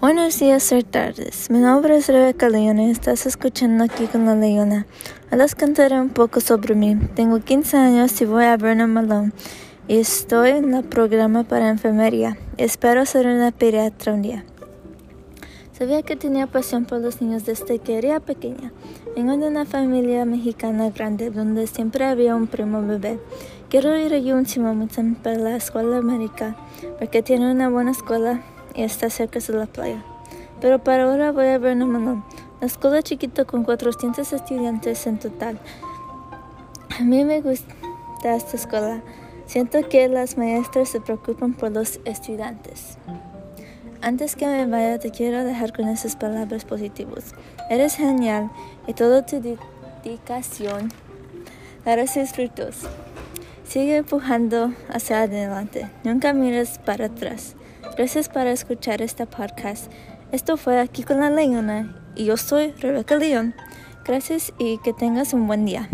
Buenos días o tardes. Mi nombre es Rebeca Leona y estás escuchando aquí con la Leona. Hoy les contaré un poco sobre mí. Tengo 15 años y voy a Vernon Malone y estoy en el programa para enfermería. Espero ser una pediatra un día. Sabía que tenía pasión por los niños desde que era pequeña. Vengo de una familia mexicana grande donde siempre había un primo bebé. Quiero ir a un Wilmington para la escuela América porque tiene una buena escuela y está cerca de la playa. Pero para ahora voy a ver Malone, la escuela chiquita con 400 estudiantes en total. A mí me gusta esta escuela. Siento que las maestras se preocupan por los estudiantes. Antes que me vaya, te quiero dejar con esas palabras positivas. Eres genial y toda tu dedicación dará sus frutos. Sigue empujando hacia adelante. Nunca mires para atrás. Gracias por escuchar este podcast. Esto fue aquí con la Leona y yo soy Rebeca León. Gracias y que tengas un buen día.